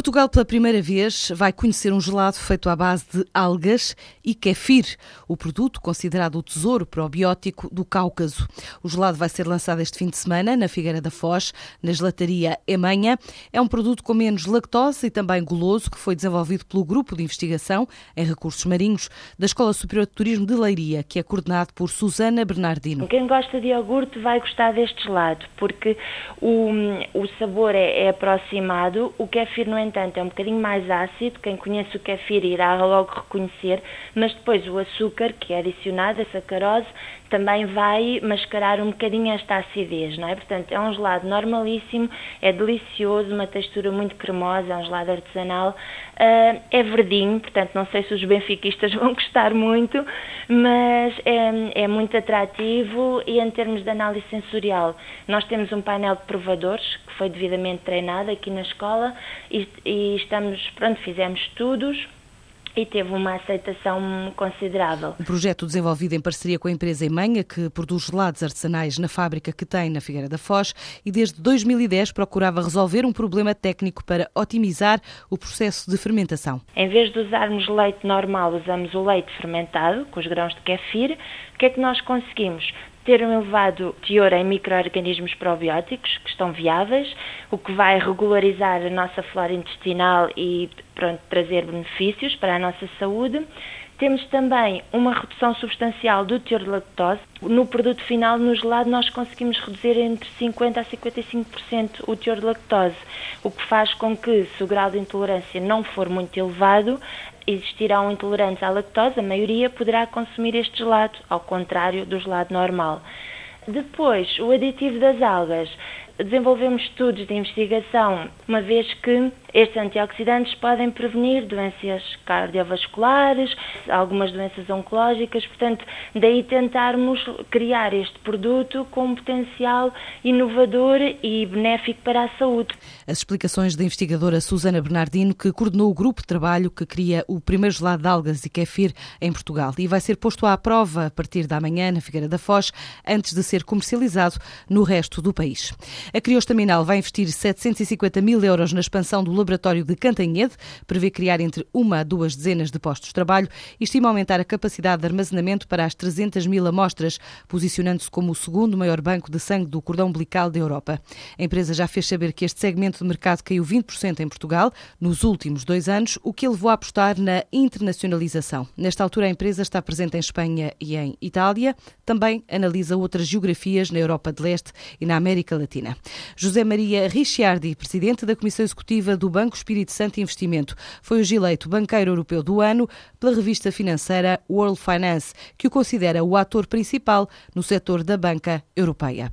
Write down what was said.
Portugal, pela primeira vez, vai conhecer um gelado feito à base de algas e kefir, o produto considerado o tesouro probiótico do Cáucaso. O gelado vai ser lançado este fim de semana na Figueira da Foz, na gelataria Emanha. É um produto com menos lactose e também goloso que foi desenvolvido pelo Grupo de Investigação em Recursos Marinhos da Escola Superior de Turismo de Leiria, que é coordenado por Susana Bernardino. Quem gosta de iogurte vai gostar deste gelado, porque o, o sabor é, é aproximado, o kefir não entanto, é um bocadinho mais ácido. Quem conhece o kefir irá logo reconhecer, mas depois o açúcar que é adicionado, a sacarose, também vai mascarar um bocadinho esta acidez, não é? Portanto, é um gelado normalíssimo, é delicioso, uma textura muito cremosa, é um gelado artesanal, uh, é verdinho, portanto, não sei se os benfiquistas vão gostar muito, mas é, é muito atrativo e em termos de análise sensorial, nós temos um painel de provadores que foi devidamente treinado aqui na escola e, e estamos, pronto, fizemos estudos e teve uma aceitação considerável. Um projeto desenvolvido em parceria com a empresa Emanha, que produz gelados artesanais na fábrica que tem na Figueira da Foz e desde 2010 procurava resolver um problema técnico para otimizar o processo de fermentação. Em vez de usarmos leite normal, usamos o leite fermentado com os grãos de kefir. O que é que nós conseguimos? Ter um elevado teor em micro-organismos probióticos que estão viáveis, o que vai regularizar a nossa flora intestinal e pronto, trazer benefícios para a nossa saúde. Temos também uma redução substancial do teor de lactose. No produto final, no gelado, nós conseguimos reduzir entre 50% a 55% o teor de lactose, o que faz com que, se o grau de intolerância não for muito elevado, existirão intolerantes à lactose, a maioria poderá consumir este gelado, ao contrário do gelado normal. Depois, o aditivo das algas. Desenvolvemos estudos de investigação, uma vez que estes antioxidantes podem prevenir doenças cardiovasculares, algumas doenças oncológicas, portanto, daí tentarmos criar este produto com um potencial inovador e benéfico para a saúde. As explicações da investigadora Susana Bernardino, que coordenou o grupo de trabalho que cria o primeiro gelado de algas e kefir em Portugal e vai ser posto à prova a partir da manhã na Figueira da Foz, antes de ser comercializado no resto do país. A Criostaminal vai investir 750 mil euros na expansão do laboratório de Cantanhede, prevê criar entre uma a duas dezenas de postos de trabalho e estima aumentar a capacidade de armazenamento para as 300 mil amostras, posicionando-se como o segundo maior banco de sangue do cordão umbilical da Europa. A empresa já fez saber que este segmento de mercado caiu 20% em Portugal nos últimos dois anos, o que levou a apostar na internacionalização. Nesta altura, a empresa está presente em Espanha e em Itália, também analisa outras geografias na Europa de Leste e na América Latina. José Maria Ricciardi, presidente da Comissão Executiva do Banco Espírito Santo Investimento, foi hoje eleito Banqueiro Europeu do Ano pela revista financeira World Finance, que o considera o ator principal no setor da banca europeia.